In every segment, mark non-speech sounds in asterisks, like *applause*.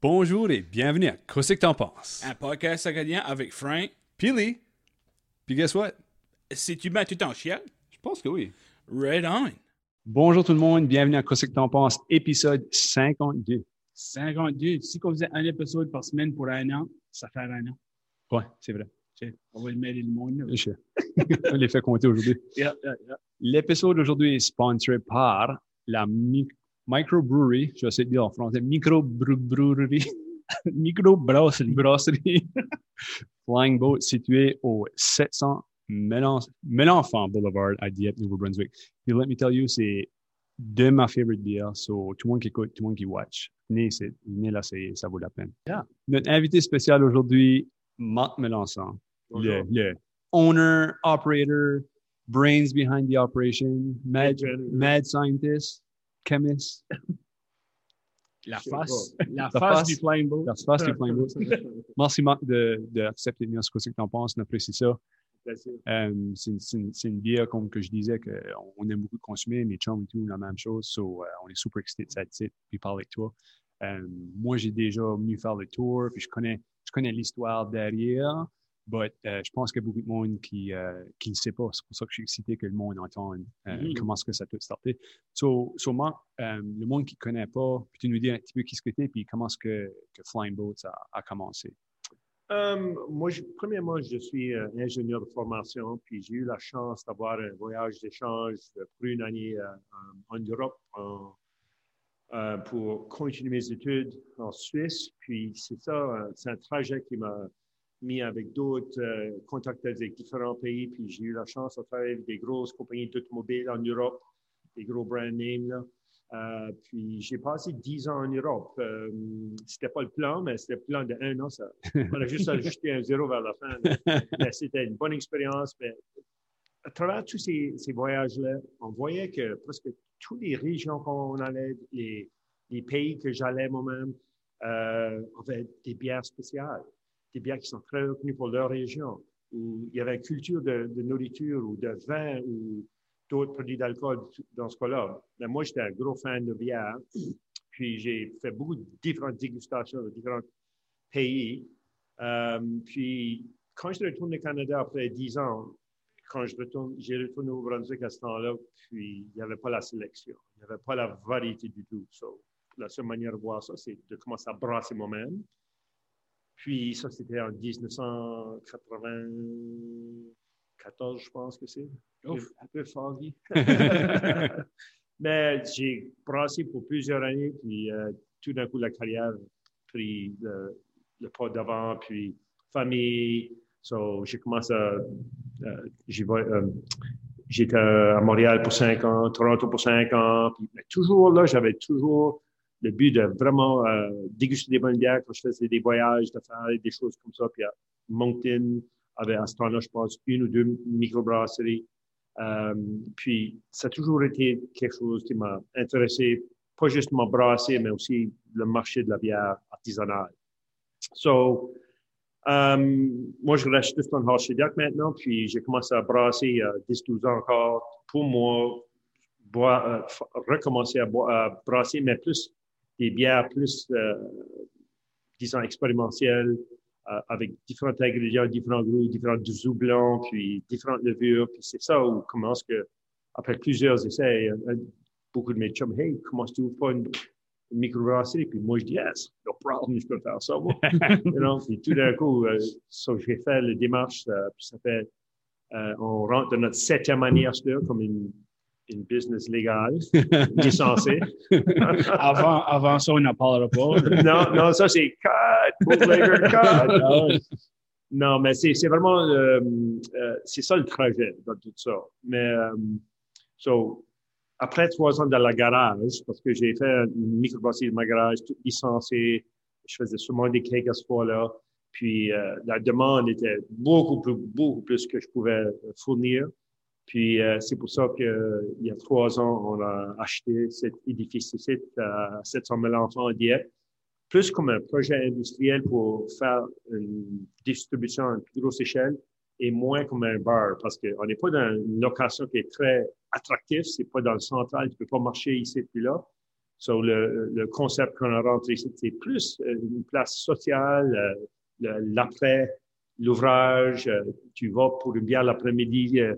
Bonjour et bienvenue à Qu'est-ce que t'en penses? Un podcast acadien avec Frank. Puis Puis guess what? Si tu mets tout en chien, Je pense que oui. Red on. Bonjour tout le monde, bienvenue à Qu'est-ce que t'en penses? Épisode 52. 52. Si on faisait un épisode par semaine pour un an, ça fait un an. Ouais, c'est vrai. On va le mêler le monde. là. Je- *laughs* On les fait compter aujourd'hui. Yeah, yeah, yeah. L'épisode d'aujourd'hui est sponsoré par la mi- microbrewery, je vais essayer de dire en français, microbrewery, *laughs* microbrasserie, brasserie, *laughs* Flying Boat située au 700 Mélan- Mélenfant Boulevard à Dieppe, Nouveau-Brunswick. Et let me tell you, c'est de ma favorite beer, so tout le monde qui écoute, tout le monde qui watch, venez, là, c'est- ça vaut la peine. Yeah. Notre invité spécial aujourd'hui, Marc Mélenchon, le, le owner, operator, brains behind the operation, mad scientist, chemist, La face, la La face face. du Flying Boat. la face du Flying Boat. *laughs* Merci Marc de, de accepter de venir sur ce que tu en penses, on apprécie ça. Euh, c'est une, c'est c'est bière, comme que je disais, qu'on on aime beaucoup consommer, mes chums et tout, la même chose. So, euh, on est super excités de cette site, puis parler avec toi. Euh, moi, j'ai déjà venu faire le tour, puis je connais, je connais l'histoire derrière, but euh, je pense qu'il y a beaucoup de monde qui euh, qui ne sait pas. C'est pour ça que je suis excité que le monde entende euh, Mhm. comment est-ce que ça a tout starté. So, so Marc, euh, le monde qui ne connaît pas, puis tu nous dis un petit peu qui ce que t'es, puis comment est-ce que, que Flying Boats a, a commencé? Euh, moi, je- premièrement, je suis euh, ingénieur de formation, puis j'ai eu la chance d'avoir un voyage d'échange euh, pour une année euh, en Europe en- euh, pour continuer mes études en Suisse. Puis c'est ça, euh, c'est un trajet qui m'a mis avec d'autres euh, avec différents pays. Puis j'ai eu la chance de travailler avec des grosses compagnies d'automobiles en Europe, des gros brand names. Euh, puis j'ai passé dix ans en Europe. Euh, c'était pas le plan, mais c'était le plan de un an. Ça, on a juste ajouté un zéro vers la fin. Mais c'était une bonne expérience. Mais à travers tous ces, voyages-là, on voyait que presque toutes les régions qu'on allait, les, les pays que j'allais moi-même, euh, avaient des bières spéciales, des bières qui sont très reconnues pour leur région, où il y avait une culture de, nourriture ou de vin ou d'autres produits d'alcool dans ce cas-là. Moi, j'étais un gros fan de bière. Puis j'ai fait beaucoup de différentes dégustations de différents pays. Euh, puis quand je retourne au Canada après 10 ans, quand je retourne, retourné au Brunswick à ce temps-là, puis il n'y avait pas la sélection, il n'y avait pas la variété du tout. So, la seule manière de voir ça, c'est de commencer à brasser moi-même. Puis ça, c'était en 1994, je pense que c'est. Un peu foggy. *laughs* *laughs* Mais j'ai brassé pour plusieurs années, puis euh, tout d'un coup, la carrière a pris le, le pas d'avant, puis famille. So, j'ai commencé à. euh, euh, J'étais à Montréal pour cinq ans, Toronto pour cinq ans. Puis, mais toujours là, j'avais toujours le but de vraiment euh, déguster des bonnes bières quand je faisais des voyages, de des choses comme ça. Puis à Moncton avait à ce je pense, une ou deux microbrasseries. Euh, puis ça a toujours été quelque chose qui m'a intéressé, pas juste me brasser, mais aussi le marché de la bière artisanale. So, euh, moi, je reste juste en Archidiac maintenant, puis j'ai commencé à brasser y a 10-12 ans encore. Pour moi, euh, recommencer à, boire- à brasser, mais plus des bières plus, euh, disons, expérientielles, euh, avec différents ingrédients, différents goûts, différents doublons, puis différentes levures. Puis c'est ça où commence que, après plusieurs essais, euh, beaucoup de mes chums, hey, comment tu ouvres pas une, une microbrasserie? Puis moi, je dis, yes, no problem, je peux faire ça, moi. *laughs* You know, puis tout d'un coup, euh, so, j'ai fait la démarche, euh, puis ça fait, euh, on rentre dans notre septième année à comme une, une business légale, *laughs* licenciée. *laughs* Avant, avant ça, on n'en parlera pas. *laughs* non, non, ça c'est cut, bootlegger cut. Ah. Non, mais c'est vraiment, euh, euh, c'est ça le trajet dans tout ça. Mais, euh, so, après trois ans dans la garage, parce que j'ai fait une microbrasserie de ma garage, tout licencié, je faisais sûrement des cakes à ce fois-là. Puis euh, la demande était beaucoup plus, beaucoup plus que je pouvais fournir. Puis euh, c'est pour ça que il y a trois ans, on a acheté cet édifice ici à 700 000 enfants à Dieppe, plus comme un projet industriel pour faire une distribution à une plus grosse échelle et moins comme un bar parce qu'on n'est pas dans une location qui est très attractive, c'est pas dans le central, tu peux pas marcher ici puis là. So, le, le concept qu'on a rentré ici, c'est plus euh, une place sociale, euh, l'après, l'ouvrage. euh, tu vas pour une bière l'après-midi, euh,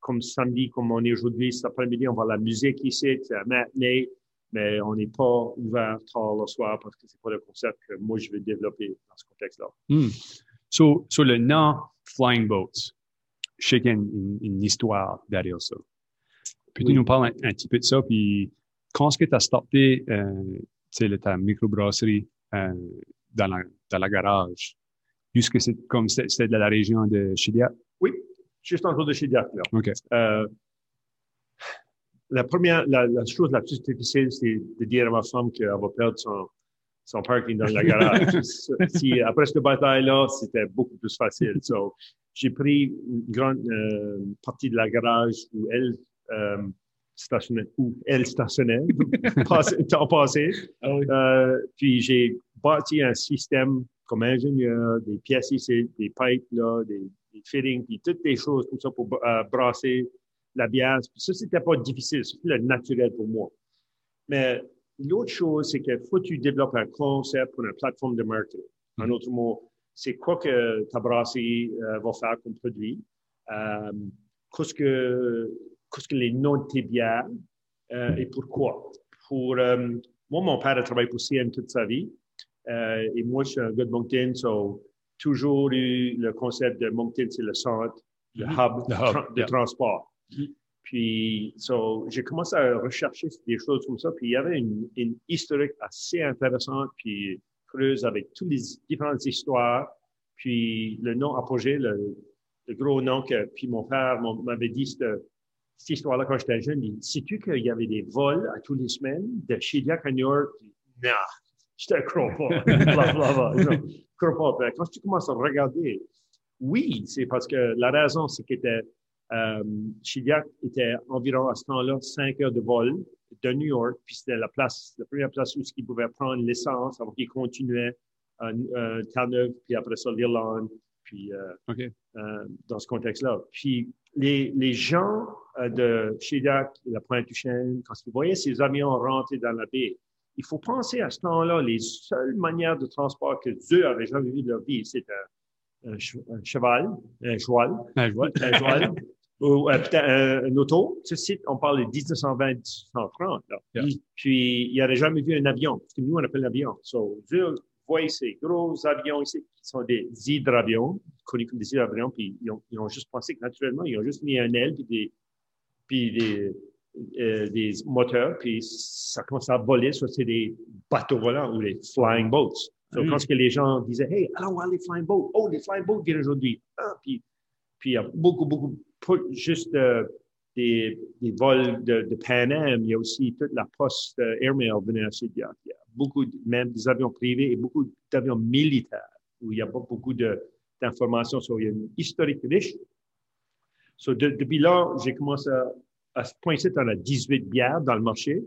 comme samedi, comme on est aujourd'hui, cet après-midi, on va à la musique ici, c'est la matinée, mais on n'est pas ouvert tard le soir parce que c'est pas le concept que moi je veux développer dans ce contexte-là. Hmm. So, so le nom Flying Boats, je sais qu'il y a une, histoire derrière ça. Peux-tu Oui. nous parler un, un petit peu de ça? Puis, quand est-ce que tu as starté euh, ta microbrasserie euh, dans, la, dans la garage? Jusque c'est comme c'était de la région de Chidiac? Juste en dessous de chez Diac, là. OK. Euh, la première, la, la chose la plus difficile, c'est de dire à ma femme qu'elle va perdre son, son parking dans la garage. *laughs* si, après cette bataille-là, c'était beaucoup plus facile. So, j'ai pris une grande euh, partie de la garage où elle euh, stationnait, où elle stationnait, *laughs* temps passé. Ah oui. Euh, puis j'ai bâti un système comme ingénieur, des pièces ici, des pipes là, des, des fittings, puis toutes des choses comme ça pour euh, brasser la bière. Puis ça, c'était pas difficile, c'était le naturel pour moi. Mais l'autre chose, c'est qu'il faut que tu développes un concept pour une plateforme de marketing. En autre mot, c'est quoi que ta brasserie euh, va faire comme produit, euh, qu'est-ce que, qu'est-ce que les noms de tes bières euh, et pourquoi? Pour, euh, moi, mon père a travaillé pour CN toute sa vie. Euh, et moi, je suis un gars de Moncton, so toujours eu le concept de Moncton, c'est le centre, le hub, Mm-hmm. Le hub, tra- de yeah. transport. Puis, so, j'ai commencé à rechercher des choses comme ça, puis il y avait une, une historique assez intéressante, puis creuse avec toutes les différentes histoires. Puis, le nom apogée, le, le gros nom que, puis mon père m'avait dit, cette, cette histoire-là quand j'étais jeune, il dit, sais-tu qu'il y avait des vols à tous les semaines de Chidiac à New York? Non, je te crois pas. Puis Quand tu commences à regarder, oui, c'est parce que la raison, c'est que euh, Chidiac était environ à ce temps-là 5 heures de vol de New York, puis c'était la place, la première place où il pouvait prendre l'essence avant qu'il continuait à euh, Terre-Neuve, puis après ça l'Irlande, puis euh, euh, dans ce contexte-là. Puis les, les gens euh, de Chidiac, la Pointe-du-Chêne, quand ils voyaient ces avions rentrer dans la baie, il faut penser à ce temps-là, les seules manières de transport que eux avaient jamais vu de leur vie, c'était un, che- un cheval, un vois. un cheval, *laughs* ou euh, peut-être un, un auto. Ce site, on parle de 1920-1930. là. Yeah. Puis, il n'aurait jamais vu un avion, parce que nous, on appelle l'avion. So, eux voient ces gros avions ici, qui sont des hydravions, connus comme des hydravions, puis ils ont, ils ont juste pensé que naturellement, ils ont juste mis un aile, puis des, puis des, euh, des moteurs, puis ça commence à voler. Ça, c'est des bateaux volants ou des flying boats. So, Mm. Quand que les gens disaient, hey, allons voir les flying boats. Oh, les flying boats viennent aujourd'hui. Ah, puis, puis il y a beaucoup, beaucoup, juste euh, des, des vols de, de Pan Am, il y a aussi toute la poste euh, airmail venait à. Il y a beaucoup, même des avions privés et beaucoup d'avions militaires où il n'y a pas beaucoup d'informations sur il y a une historique riche. So, de- depuis là, j'ai commencé à, à ce point-ci, on a 18 bières dans le marché,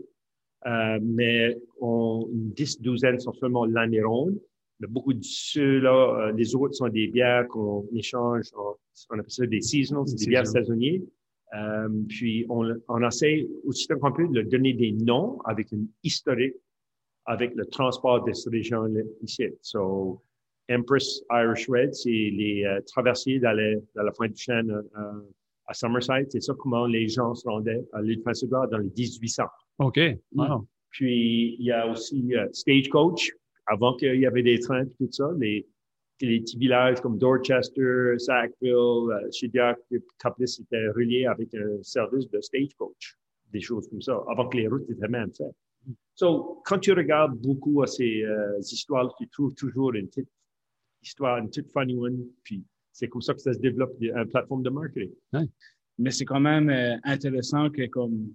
euh, mais on, une 10 douzaine sont seulement l'année ronde. Mais beaucoup de ceux-là, euh, les autres sont des bières qu'on échange, on, on appelle ça des seasonals, des bières Seasonal. saisonnières. Euh, puis on, on essaie aussi qu'on peut de leur donner des noms avec une historique, avec le transport de ces régions ici. So, Empress Irish Red, c'est les euh, traversiers dans, les- dans la pointe du chêne euh, à Somerset. C'est ça comment les gens se rendaient à l'île Principale dans les 1800. OK. Wow. Puis, il y a aussi euh, Stagecoach, avant qu'il y avait des trains et tout ça, les, les petits villages comme Dorchester, Sackville, euh, Chidiac, Caplis étaient reliés avec un service de Stagecoach, des choses comme ça, avant que les routes étaient même faites. So, quand tu regardes beaucoup à ces euh, histoires, tu trouves toujours une petite histoire, une petite funny one, puis c'est comme ça que ça se développe une plateforme de marketing. Mais c'est quand même euh, intéressant que comme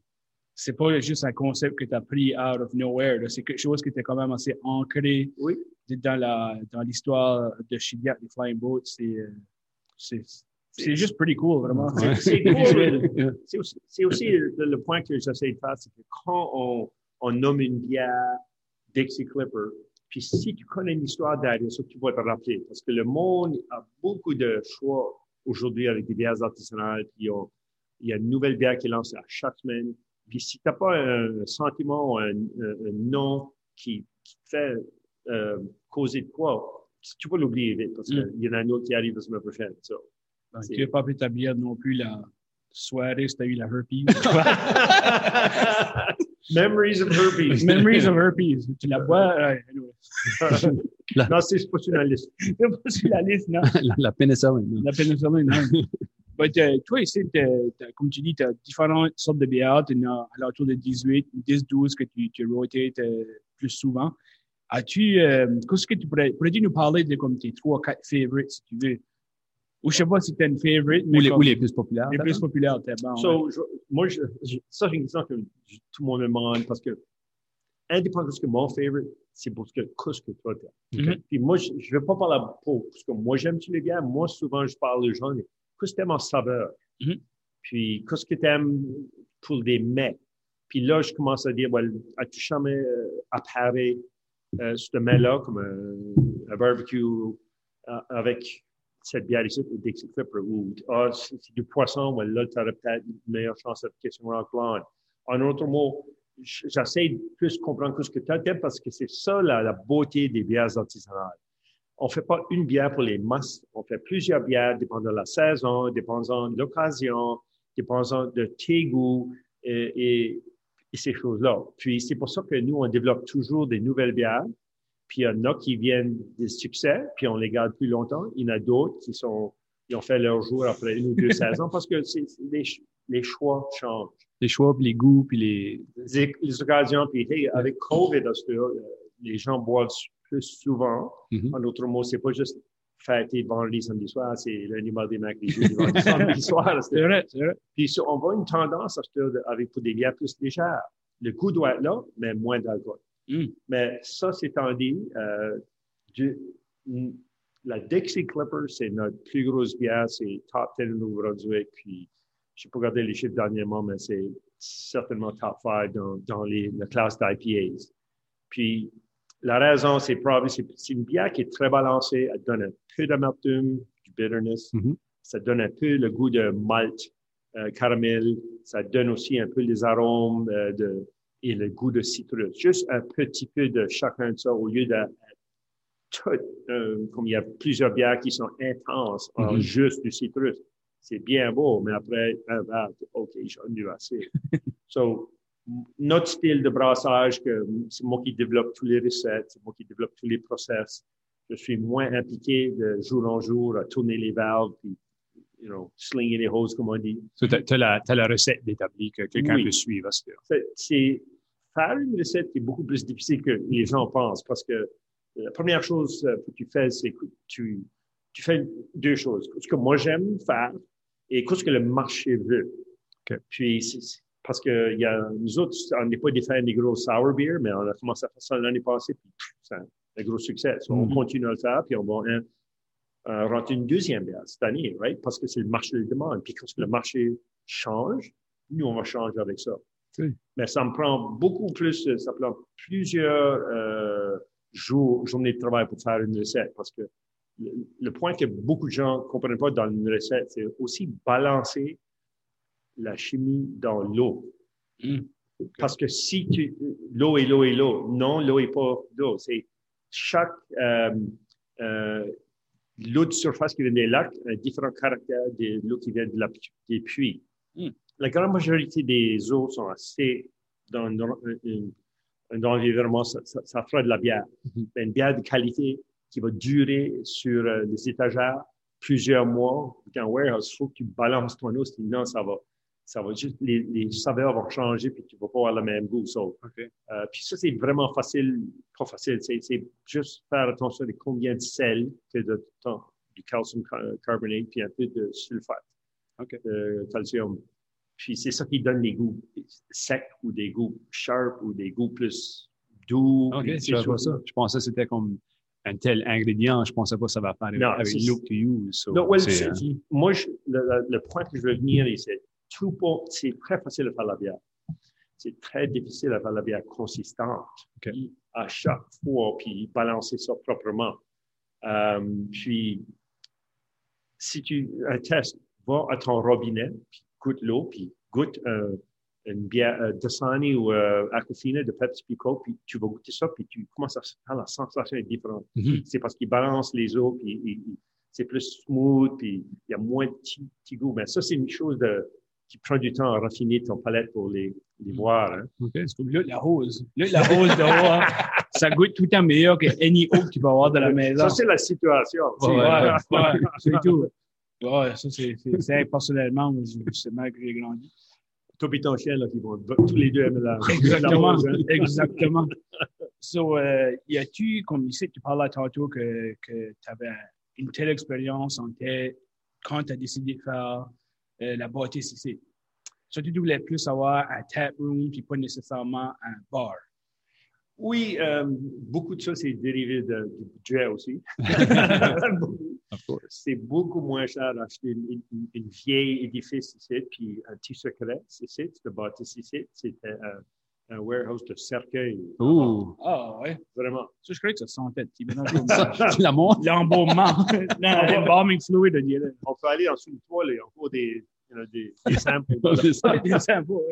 c'est pas juste un concept que tu as pris out of nowhere. là. C'est quelque chose qui était quand même assez ancré Oui. dans la dans l'histoire de Chidiac, les Flying Boats. C'est euh, c'est c'est juste pretty cool, vraiment. Ouais. C'est visuel. *laughs* cool. C'est aussi, c'est aussi le, le point que j'essaie de faire, c'est que quand on, on nomme une bière Dixie Clipper, puis si tu connais l'histoire derrière ça, tu vas te rappeler. Parce que le monde a beaucoup de choix aujourd'hui avec des bières artisanales. Puis on- il y a une nouvelle bière qui est lancée à chaque semaine. Puis si tu n'as pas un sentiment ou un, un- un nom qui, qui te fait euh, causer de quoi, tu vas l'oublier vite parce Mm. qu'il y en a un autre qui arrive la semaine prochaine. so. Donc, tu n'as pas pu établir non plus la soirée si tu as eu la herpes. *laughs* *laughs* *laughs* Memories of herpes. Memories of herpes. Tu la bois. euh, anyway. *laughs* non, c'est pas sur la liste. *laughs* C'est pas sur la liste, non. la, la pénicilline. non. La pénicilline, non. But, euh, toi, ici, t'as- t'as- comme tu dis, tu as différentes sortes de bières. Tu en as à l'autour de 18, 10, 12 que tu, tu rotates plus souvent. As-tu, euh, qu'est-ce que tu pourrais, pourrais-tu nous parler de comme tes trois, quatre favorites, si tu veux? Ou je sais pas si tu as une favorite, mais Ou les, comme ou les plus populaires. les plus populaires, t'es bon. ouais. So, je- moi, je, je- ça, c'est une question que je- tout le monde me demande parce que, indépendamment de ce que mon favorite, c'est parce que, qu'est-ce que toi t'aimes. Mhm. Puis moi, je ne vais pas parler pour parce que moi, j'aime tu les gars. Moi, souvent, je parle aux gens, qu'est-ce que t'aimes en saveur? Mhm. Puis, qu'est-ce que t'aimes pour des mets? Puis là, je commence à dire, well, as-tu jamais euh, apparé euh, ce mets-là comme un, un barbecue euh, avec cette bière ici, ou ah, c'est du poisson, well, tu aurais peut-être une meilleure chance d'application Rock Blonde. En autre mot, j'essaie de plus comprendre ce que tu aimes parce que c'est ça la, la beauté des bières artisanales. On fait pas une bière pour les masses, on fait plusieurs bières dépendant de la saison, dépendant de l'occasion, dépendant de tes goûts et ces choses-là. Puis c'est pour ça que nous, on développe toujours des nouvelles bières. Puis il y en a qui viennent des succès, puis on les garde plus longtemps. Il y en a d'autres qui sont, ils ont fait leur jour après une ou deux *laughs* saisons parce que les, les choix changent Les choix, puis les goûts, puis les. les, les occasions. Puis, hey, avec COVID, là, les gens boivent plus souvent. Mhm. En d'autres mots, c'est pas juste fêter vendredi, samedi soir, c'est lundi, mardi, mercredi, jeudi, vendredi, samedi soir. *laughs* C'est vrai, c'est vrai. Puis, on voit une tendance à avec pour des bières plus légères. Le goût doit être là, mais moins d'alcool. Mm. Mais ça, c'est en dit, euh, du- n- la Dixie Clipper, c'est notre plus grosse bière, c'est top 10 au Nouveau-Brunswick. Puis, je n'ai pas regardé les chiffres dernièrement, mais c'est certainement top 5 dans, dans les, la classe d'IPAs. Puis, la raison, c'est probablement, c'est une bière qui est très balancée. Elle donne un peu d'amertume, du bitterness. Mhm. Ça donne un peu le goût de malt, euh, caramel. Ça donne aussi un peu les arômes euh, de, et le goût de citrus. Juste un petit peu de chacun de ça au lieu de tout, euh, comme il y a plusieurs bières qui sont intenses en Mhm. juste du citrus. C'est bien beau, mais après, un verre, OK, j'en ai assez. *laughs* so, notre style de brassage, que c'est moi qui développe tous les recettes, c'est moi qui développe tous les process. Je suis moins impliqué de jour en jour à tourner les valves, puis, you know, slinger les hoses, comme on dit. Tu as, la, recette d'établie que quelqu'un Oui. peut suivre. à ce là C'est- faire une recette qui est beaucoup plus difficile que les gens pensent parce que la première chose que tu fais, c'est que tu, tu fais deux choses. Ce que moi j'aime faire et ce que le marché veut. Puis, parce que y a, nous autres, on n'est pas des fans des gros sour beer, mais on a commencé à faire ça l'année passée, puis c'est un, un gros succès. So, On Mhm. continue à le faire, puis on va euh, rentrer une deuxième bière cette année, right? Parce que c'est le marché de demande. Puis quand le marché change, nous, on va changer avec ça. Oui. Mais ça me prend beaucoup plus, euh, ça prend plusieurs euh, jours, journées de travail pour faire une recette. Parce que le, le point que beaucoup de gens ne comprennent pas dans une recette, c'est aussi balancer la chimie dans l'eau. Mm. Parce que si tu, l'eau est l'eau est l'eau. Non, l'eau est pas l'eau. C'est chaque, euh, euh, l'eau de surface qui vient des lacs a différents caractères de l'eau qui vient de la, des puits. Mm. La grande majorité des eaux sont assez dans, un- dans l'environnement, ça, ça, ça fera de la bière. Mais Une bière de qualité qui va durer sur euh, les étagères plusieurs mois. Dans warehouse, il faut que tu balances ton eau, sinon ça va, ça va juste, les, les saveurs vont changer puis tu vas pas avoir le même goût. So, euh, puis ça, c'est vraiment facile, facile, c'est, juste faire attention à combien de sel que de temps, du calcium ca- carbonate puis un peu de sulfate de calcium. Puis c'est ça qui donne des goûts secs ou des goûts sharp ou des goûts plus doux. OK, je choses-là. ça. Je pensais que c'était comme un tel ingrédient. Je pensais pas que ça va faire Non, avec look to use. So, Non, well, euh, moi, je- le, point que je veux venir, c'est tout pas- c'est très facile à faire la bière. C'est très difficile à faire la bière consistante. À chaque fois, puis balancer ça proprement. Euh, puis, si tu un test, va à ton robinet, puis goûte l'eau, puis goûte un, une bière euh, Dasani ou euh, Aquafina de Pepsi Pico, puis tu vas goûter ça, puis tu commences à ah, la sensation est différente. Mhm. C'est parce qu'il balance les eaux, puis c'est plus smooth, puis il y a moins de petit, petit goût. Mais ça, c'est une chose de, qui prend du temps à raffiner ton palette pour les, les boire. Hein. OK. C'est comme là, la rose. Là, la rose dehors, *laughs* ça goûte tout le temps meilleur que any eau que tu vas avoir de la maison. Ça, c'est la situation. C'est- Ouais, ouais, ouais. ouais, c'est *laughs* tout. Ouais, ça, c'est, personnellement, c'est- mal que j'ai grandi. Toi et ton chien, là, qui vont tous les deux aimer la, *laughs* Exactement. hein. Exactement. So, euh, y a-tu, comme ici, tu parlais tantôt que, que tu avais une telle expérience en tête quand tu as décidé de faire euh, la bâtisse ici? Surtout, tu voulais plus avoir un tap room puis pas nécessairement un bar. Oui, euh, beaucoup de ça, c'est dérivé de- du budget aussi. *laughs* C'est beaucoup moins cher d'acheter une, une, une vieille édifice ici, puis un petit secret ici, le bâtisse ici, c'était un, warehouse de cercueil. Ouh. Ah, ouais. Vraiment. Ça, je croyais que ça sentait petit. Mais non, Tu la montres? L'embaumement. non, l'embalming fluid, on peut aller en dessous de toi, là, il y a encore des, you know, des, des *laughs* samples. Des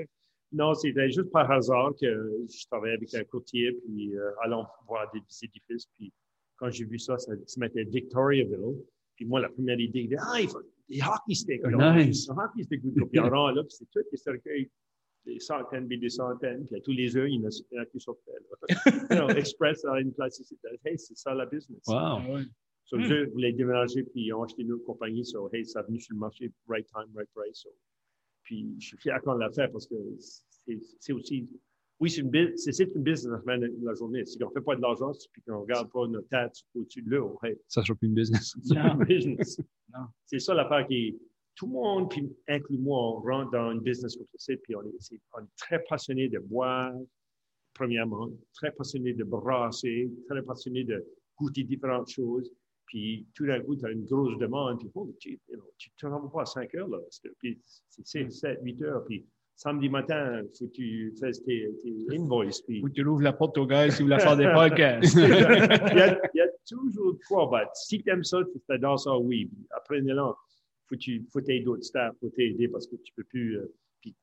non, c'était juste par hasard que je travaillais avec un courtier, puis euh, allons voir des, des édifices, puis quand j'ai vu ça, ça se mettait Victoriaville. Puis moi, la première idée, il dit, ah, il faut des hockey sticks. Alors, Nice. Un hockey stick, puis on rend là, puis c'est tous des cercueils, des centaines, puis des centaines, puis à tous les heures, il y en a, il y en a qui sortaient. You know, Express à une place ici. Hey, c'est ça la business. Wow. Ah, ouais. So, Hmm. eux voulaient déménager, puis ils ont acheté une autre compagnie. So, hey, ça a venu sur le marché, right time, right price. So, puis, je suis fier qu'on l'a fait parce que c'est aussi, oui, c'est une, une business la la journée. Si on ne fait pas de l'argent, puis qu'on ne regarde pas notre tête au-dessus de l'eau, hey, Ça sera plus une business. c'est Non. *laughs* une business. Non. C'est ça l'affaire qui est, tout le monde, puis inclus moi, on rentre dans une business comme ça, puis on est, c'est- on est très passionné de boire, premièrement, très passionné de brasser, très passionné de goûter différentes choses. Puis tout d'un coup, tu as une grosse demande, puis oh, tu tu te rends pas à 5 heures, là. Puis c'est 6, 7, 8 heures, puis samedi matin, il faut que tu fasses tes, tes invoices, puis Ou tu rouvres la porte aux gars si vous voulez faire des *laughs* podcasts. il, y a, il y a toujours de quoi. Si tu aimes ça, tu t'adores ça, oui. Là, faut que tu faut t'aider d'autres staff, faut t'aider parce que tu peux plus. euh, puis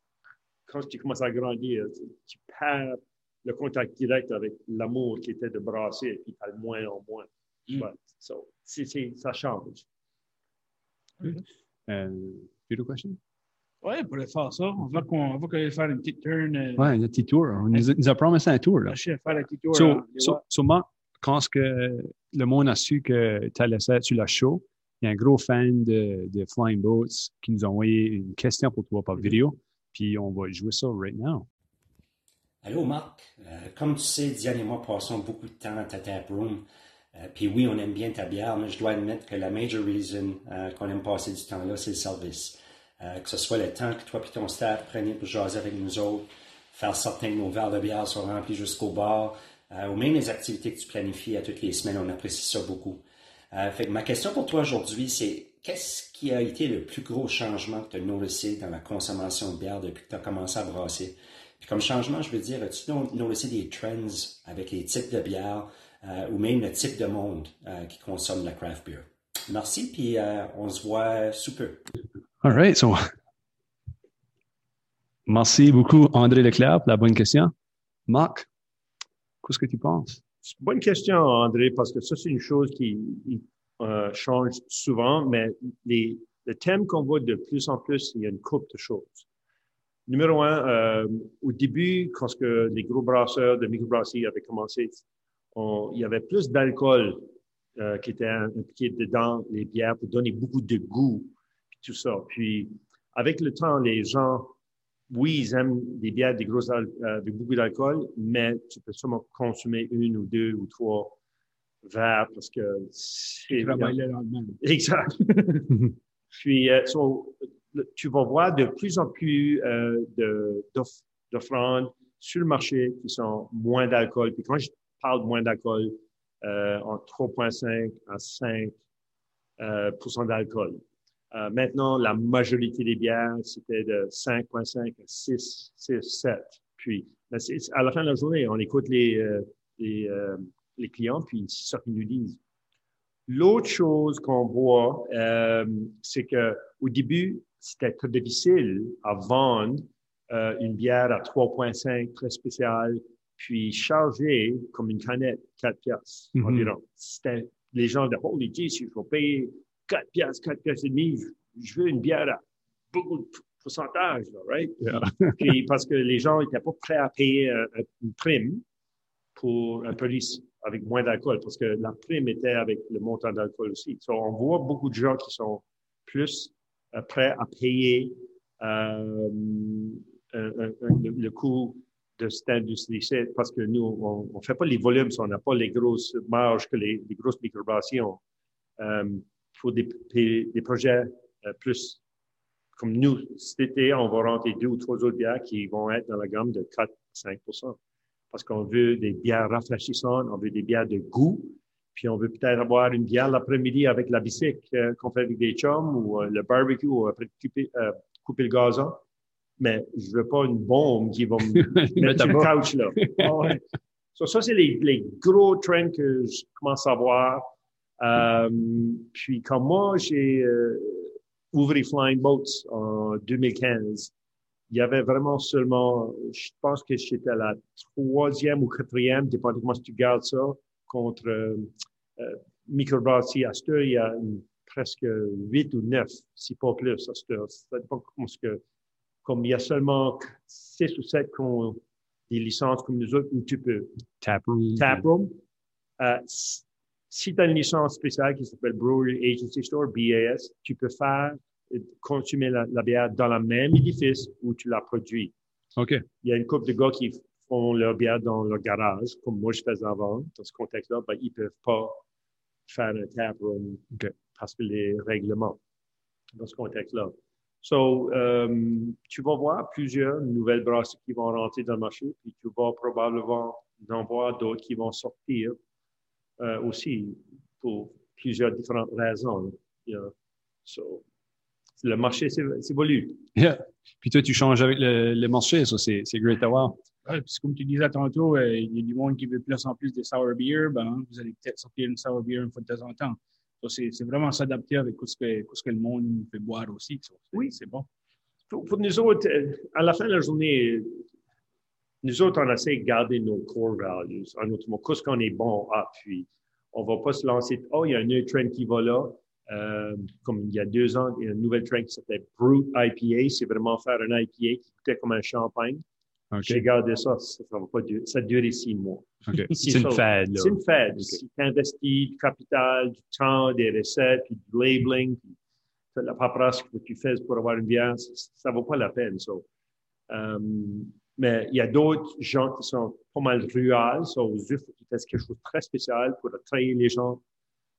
quand tu commences à grandir, tu, tu perds le contact direct avec l'amour qui était de brasser, puis tu as le moins en moins. Mm. But, so, ça change. Euh, D'autres questions? Ouais, pour aller faire ça, on va qu'on on va faire une petite turn. Euh, Ouais, un petit tour. On nous a, nous a promis un tour. Là. lâcher à faire la petite tour. So, euh, so, so, quand que le monde a su que tu allais ça sur la show, il y a un gros fan de, de Flying Boats qui nous a envoyé une question pour toi par vidéo. Puis on va jouer ça right now. Allô Marc, Euh, comme tu sais, Diane et moi passons beaucoup de temps à ta tap room. Euh, Puis oui, on aime bien ta bière, mais je dois admettre que la major reason euh, qu'on aime passer du temps là, c'est le service. Euh, que ce soit le temps que toi et ton staff preniez pour jaser avec nous autres, faire certain que nos verres de bière soient remplis jusqu'au bar, ou même les activités que tu planifies à toutes les semaines, on apprécie ça beaucoup. Euh, fait que ma question pour toi aujourd'hui, c'est qu'est-ce qui a été le plus gros changement que tu as noticé dans la consommation de bière depuis que tu as commencé à brasser? Puis comme changement, je veux dire, as-tu no- noticé des trends avec les types de bières euh, ou même le type de monde euh, qui consomme la craft beer? Merci, puis on se voit sous peu. All right. So, merci beaucoup, André Leclerc, pour la bonne question. Marc, qu'est-ce que tu penses? Bonne question, André, parce que ça, c'est une chose qui euh, change souvent, mais les, le thème qu'on voit de plus en plus, il y a une couple de choses. Numéro un, euh, au début, quand que les gros brasseurs de microbrasserie avaient commencé, on- il y avait plus d'alcool euh, qui était impliqué dedans les bières pour donner beaucoup de goût, puis tout ça. Puis, avec le temps, les gens, oui, ils aiment des bières des grosses euh, avec beaucoup d'alcool, mais tu peux seulement consommer une ou deux ou trois verres parce que c'est... Le lendemain. Exact. *laughs* Puis, euh, so, tu vas voir de plus en plus euh, de- d'off- d'offrandes sur le marché qui sont moins d'alcool. Puis quand je parle de moins d'alcool, euh, en 3,5 à 5 euh, d'alcool. Euh, maintenant, la majorité des bières, c'était de 5,5 à 6, 6, 7. Puis, ben, à la fin de la journée, on écoute les, euh, les, euh, les clients, puis c'est ça qu'ils nous disent. L'autre chose qu'on voit, euh, c'est que au début, c'était très difficile à vendre euh, une bière à 3,5 très spéciale, puis chargée comme une canette, 4 piastres Mhm. environ. C'était, les gens disaient, holy Jesus, il faut payer 4 piastres, 4 piastres et demi, je, veux une bière à beaucoup de pourcentage, là, right? Yeah. *laughs* Puis parce que les gens n'étaient pas prêts à payer euh, une prime pour un police avec moins d'alcool, parce que la prime était avec le montant d'alcool aussi. So, on voit beaucoup de gens qui sont plus euh, prêts à payer euh, un- un- un- le, le coût de cette industrie parce que nous, on ne fait pas les volumes, on n'a pas les grosses marges que les, les grosses microbrasseries ont. Euh, pour des, des, projets euh, plus comme nous, cet été, on va rentrer deux ou trois autres bières qui vont être dans la gamme de 4-5% Parce qu'on veut des bières rafraîchissantes, on veut des bières de goût, puis on veut peut-être avoir une bière l'après-midi avec la bicycle euh, qu'on fait avec des chums ou euh, le barbecue ou après couper, euh, couper le gazon. Mais je veux pas une bombe qui va me *laughs* mettre sur le couch, là. Ah ouais. So, ça, c'est les, les gros trends que je commence à voir. Euh, puis, comme moi, j'ai euh, ouvert Flying Boats en 2015, il y avait vraiment seulement, je pense que j'étais la troisième ou quatrième, dépendamment si tu gardes ça, contre euh, euh, Microbrasserie heure, il y a une- presque huit ou neuf, si pas plus heure. Ça dépend comment que, comme il y a seulement six ou sept qui ont des licences comme nous autres, où tu peux Taproom. taproom. Euh, si tu as une licence spéciale qui s'appelle Brewery Agency Store, BAS, tu peux faire euh, consommer la, la bière dans le même édifice où tu l'as produit. OK. Il y a une couple de gars qui font leur bière dans leur garage, comme moi je faisais avant. Dans ce contexte-là, ben, ils peuvent pas faire un taproom OK. parce que les règlements dans ce contexte-là. So, euh, tu vas voir plusieurs nouvelles brasseries qui vont rentrer dans le marché, puis tu vas probablement en voir d'autres qui vont sortir euh, aussi pour plusieurs différentes raisons. you know. So, le marché s'é- s'évolue. Yeah. Puis toi, tu changes avec le, le marché, ça, c'est c'est great à voir. Ouais, puis comme tu disais tantôt, euh, il y a du monde qui veut plus en plus de sour beer. Ben, vous allez peut-être sortir une sour beer une fois de temps en temps. Ça, c'est c'est vraiment s'adapter avec ce que, ce que le monde peut boire aussi. C'est- Oui. C'est bon. Pour, pour nous autres, euh, à la fin de la journée, nous autres, on essaie de garder nos core values. En autre mot, qu'est-ce qu'on est bon? À, puis on va pas se lancer, oh, il y a un nouveau trend qui va là. Euh, comme il y a deux ans, il y a une nouvelle trend qui s'appelait Brute IPA. C'est vraiment faire un IPA qui coûtait comme un champagne. OK. J'ai gardé ça, ça, ça va pas durer, ça durait six mois. C'est une là. C'est une. Ok. Si tu investis du capital, du temps, des recettes, puis du labeling, puis la paperasse que tu fais pour avoir une bière, ça, ça vaut pas la peine. So. Mais il y a d'autres gens qui sont pas mal ruales. So, il faut que tu fasses quelque chose de très spécial pour attirer les gens.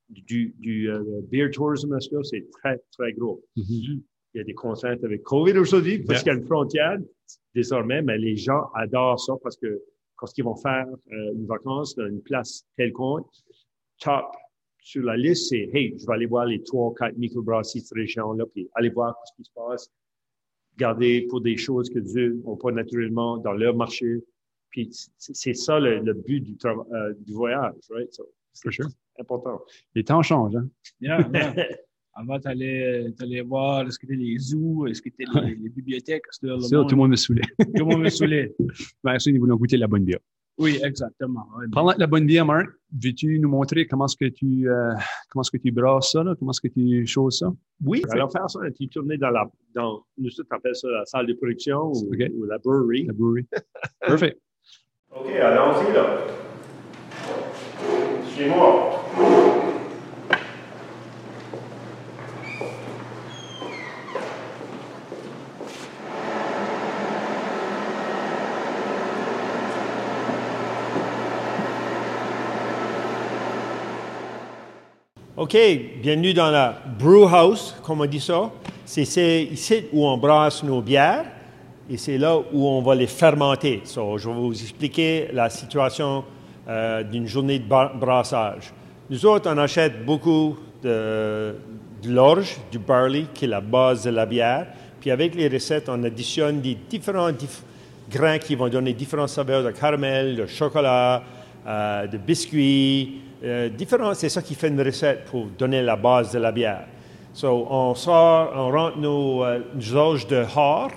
Du, du euh, beer tourism, c'est très, très gros. Mhm. Il y a des contraintes avec COVID aujourd'hui parce qu'il y a une frontière désormais, mais les gens adorent ça parce que quand ils vont faire euh, une vacance dans une place quelconque, top sur la liste, c'est hey, je vais aller voir les trois, quatre microbrasseries de cette région-là, puis aller voir ce qui se passe, garder pour des choses que Dieu n'ont pas naturellement dans leur marché. Puis c'est ça le, le but du, euh, du voyage, right? So, c'est sure. important. Les temps changent, hein? Yeah, yeah. *laughs* Avant, tu allais, voir est-ce que tu les zoos, est-ce que tu les, les bibliothèques. c'était le Ça, tout le monde me saoulait. tout le monde me saoulait. *laughs* Ben, ça, ils voulaient goûter la bonne bière. Oui, exactement. De la bonne bière, Marc, veux-tu nous montrer comment est-ce que tu, euh, comment est-ce que tu brasses ça, là? Comment est-ce que tu choses ça? Oui, alors faire ça, petit tournée dans la, dans, nous, on appelle ça la salle de production ou, la brewery. La brewery. Perfect. OK, allons-y, là. Suis-moi. OK, bienvenue dans la brew house, comme on dit ça. C'est ici où on brasse nos bières et c'est là où on va les fermenter. So, je vais vous expliquer la situation euh, d'une journée de bra- brassage. Nous autres, on achète beaucoup de, l'orge, du barley, qui est la base de la bière. Puis avec les recettes, on additionne des différents dif- grains qui vont donner différentes saveurs de caramel, de chocolat, euh, de biscuits, euh. C'est ça qui fait une recette pour donner la base de la bière. So, on sort, on rentre nos, euh, de hard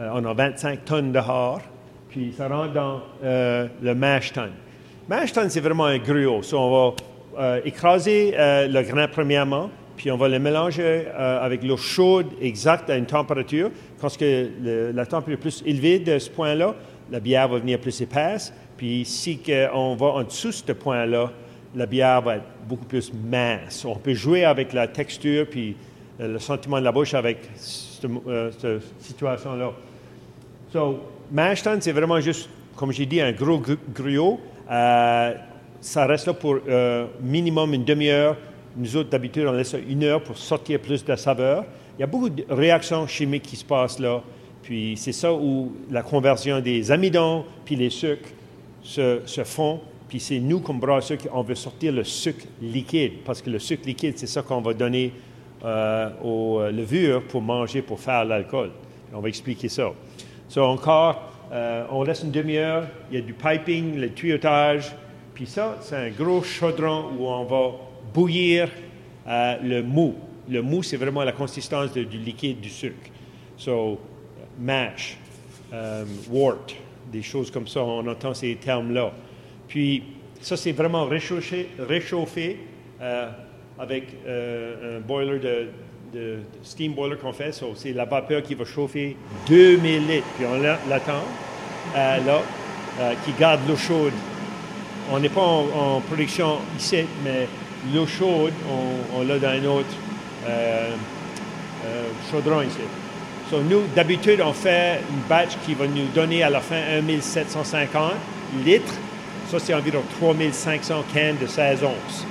Euh, on a 25 tonnes dehors, puis ça rentre dans euh, le mash tun. Mash tun, c'est vraiment un gruau. So, on va euh, écraser le grain premièrement, puis on va le mélanger avec l'eau chaude exacte à une température. Quand que la température est plus élevée de ce point-là, la bière va venir plus épaisse. Puis si on va en dessous de ce point-là, la bière va être beaucoup plus mince. On peut jouer avec la texture puis euh, le sentiment de la bouche avec cette, euh, situation-là. So, mash tun, c'est vraiment juste, comme j'ai dit, un gros gruau. Euh, ça reste là pour euh, minimum une demi-heure. Nous autres, d'habitude, on laisse une heure pour sortir plus de saveur. Il y a beaucoup de réactions chimiques qui se passent là. Puis c'est ça où la conversion des amidons puis les sucres se font. Puis c'est nous, comme brasseurs, qui on veut sortir le sucre liquide. Parce que le sucre liquide, c'est ça qu'on va donner euh, aux euh, levures pour manger, pour faire l'alcool. On va expliquer ça. So, encore, euh, on laisse une demi-heure, il y a du piping, le tuyautage, puis ça, c'est un gros chaudron où on va bouillir le mou. Le mou, c'est vraiment la consistance du liquide du sucre. So, mash, euh, wort, des choses comme ça, on entend ces termes-là. Puis, ça, c'est vraiment réchauffé, euh, avec euh, un boiler de, steam boiler qu'on fait. C'est la vapeur qui va chauffer 2000 litres. Puis on l'a- l'attend euh, là, qui garde l'eau chaude. On n'est pas en, production ici, mais l'eau chaude, on, l'a dans un autre chaudron ici. So, nous, d'habitude, on fait une batch qui va nous donner à la fin 1750 litres. Ça, c'est environ 3500 cannes de 16 onces.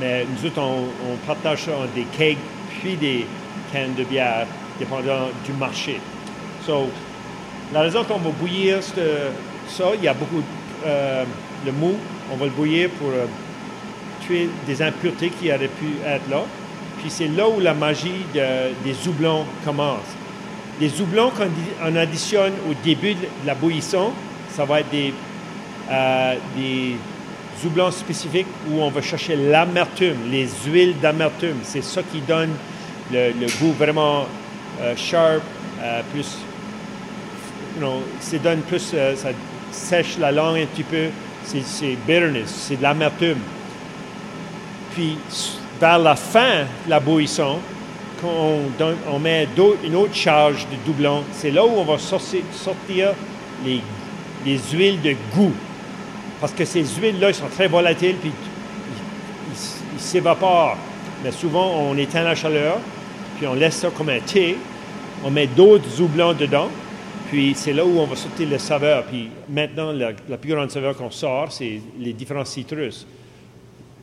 Mais nous autres, on, partage ça en des kegs puis des cannes de bière, dépendant du marché. So, la raison qu'on va bouillir ça, il y a beaucoup de euh, le mou, on va le bouillir pour euh, tuer des impuretés qui auraient pu être là. Puis c'est là où la magie de- des houblons commence. Les houblons qu'on di- on additionne au début de la bouillisson, ça va être des, euh, des houblons spécifiques où on va chercher l'amertume, les huiles d'amertume. C'est ça qui donne le, goût vraiment euh, sharp, euh, plus you ça donne plus, ça sèche la langue un petit peu, c'est, bitterness, c'est de l'amertume. Puis, vers la fin de la bouillisson, quand on, met une autre charge de doublon, c'est là où on va sortir, les huiles de goût. Parce que ces huiles-là, sont très volatiles, puis ils, s'évaporent. Mais souvent, on éteint la chaleur, puis on laisse ça comme un thé. On met d'autres houblons dedans, puis c'est là où on va sortir les saveurs. Puis maintenant, la, la plus grande saveur qu'on sort, c'est les différents citrus.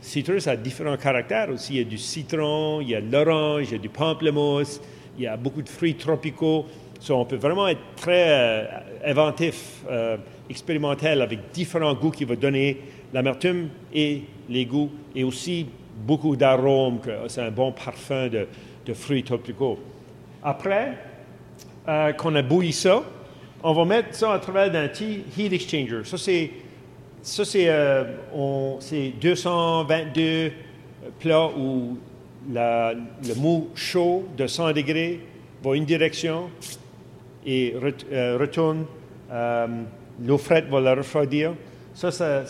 Citrus a différents caractères aussi. Il y a du citron, il y a de l'orange, il y a du pamplemousse, il y a beaucoup de fruits tropicaux. So, on peut vraiment être très euh, inventif, euh, expérimental avec différents goûts qui vont donner l'amertume et les goûts et aussi beaucoup d'arômes. C'est un bon parfum de, de fruits tropicaux. Après, euh, qu'on a bouilli ça, on va mettre ça à travers d'un petit heat exchanger. Ça, c'est, ça, c'est, euh, on- c'est 222 plats où la- le mou chaud de 100 degrés va une direction et euh, retourne. Euh, l'eau frette va la refroidir. Ça, ça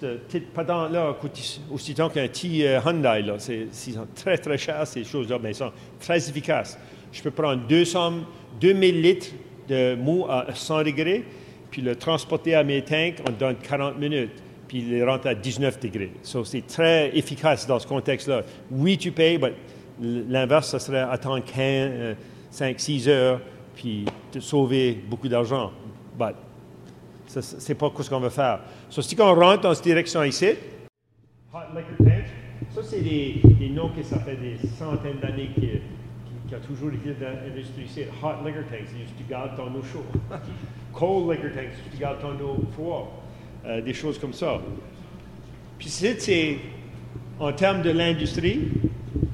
cette petite patente-là coûte aussi tant qu'un petit euh, Hyundai. C'est, très, très chers, ces choses-là, mais ils sont très efficaces. Je peux prendre 200, 2000 litres de mou à 100 degrés, puis le transporter à mes tanks, on donne 40 minutes, puis il rentre à 19 degrés. So, c'est très efficace dans ce contexte-là. Oui, tu payes, mais l'inverse, ça serait attendre 15, 5, 6 heures, puis te sauver beaucoup d'argent. C'est pas ce qu'on veut faire. So, si on rentre dans cette direction ici, Hot Liquor Tank, ça, c'est des, des noms que ça fait des centaines d'années qui, qui, qui a toujours été dans l'industrie ici. Hot Liquor Tanks, c'est juste tu gardes ton eau chaude. *laughs* Cold Liquor Tanks, tu gardes ton eau froide. Euh, des choses comme ça. Puis c'est, en termes de l'industrie,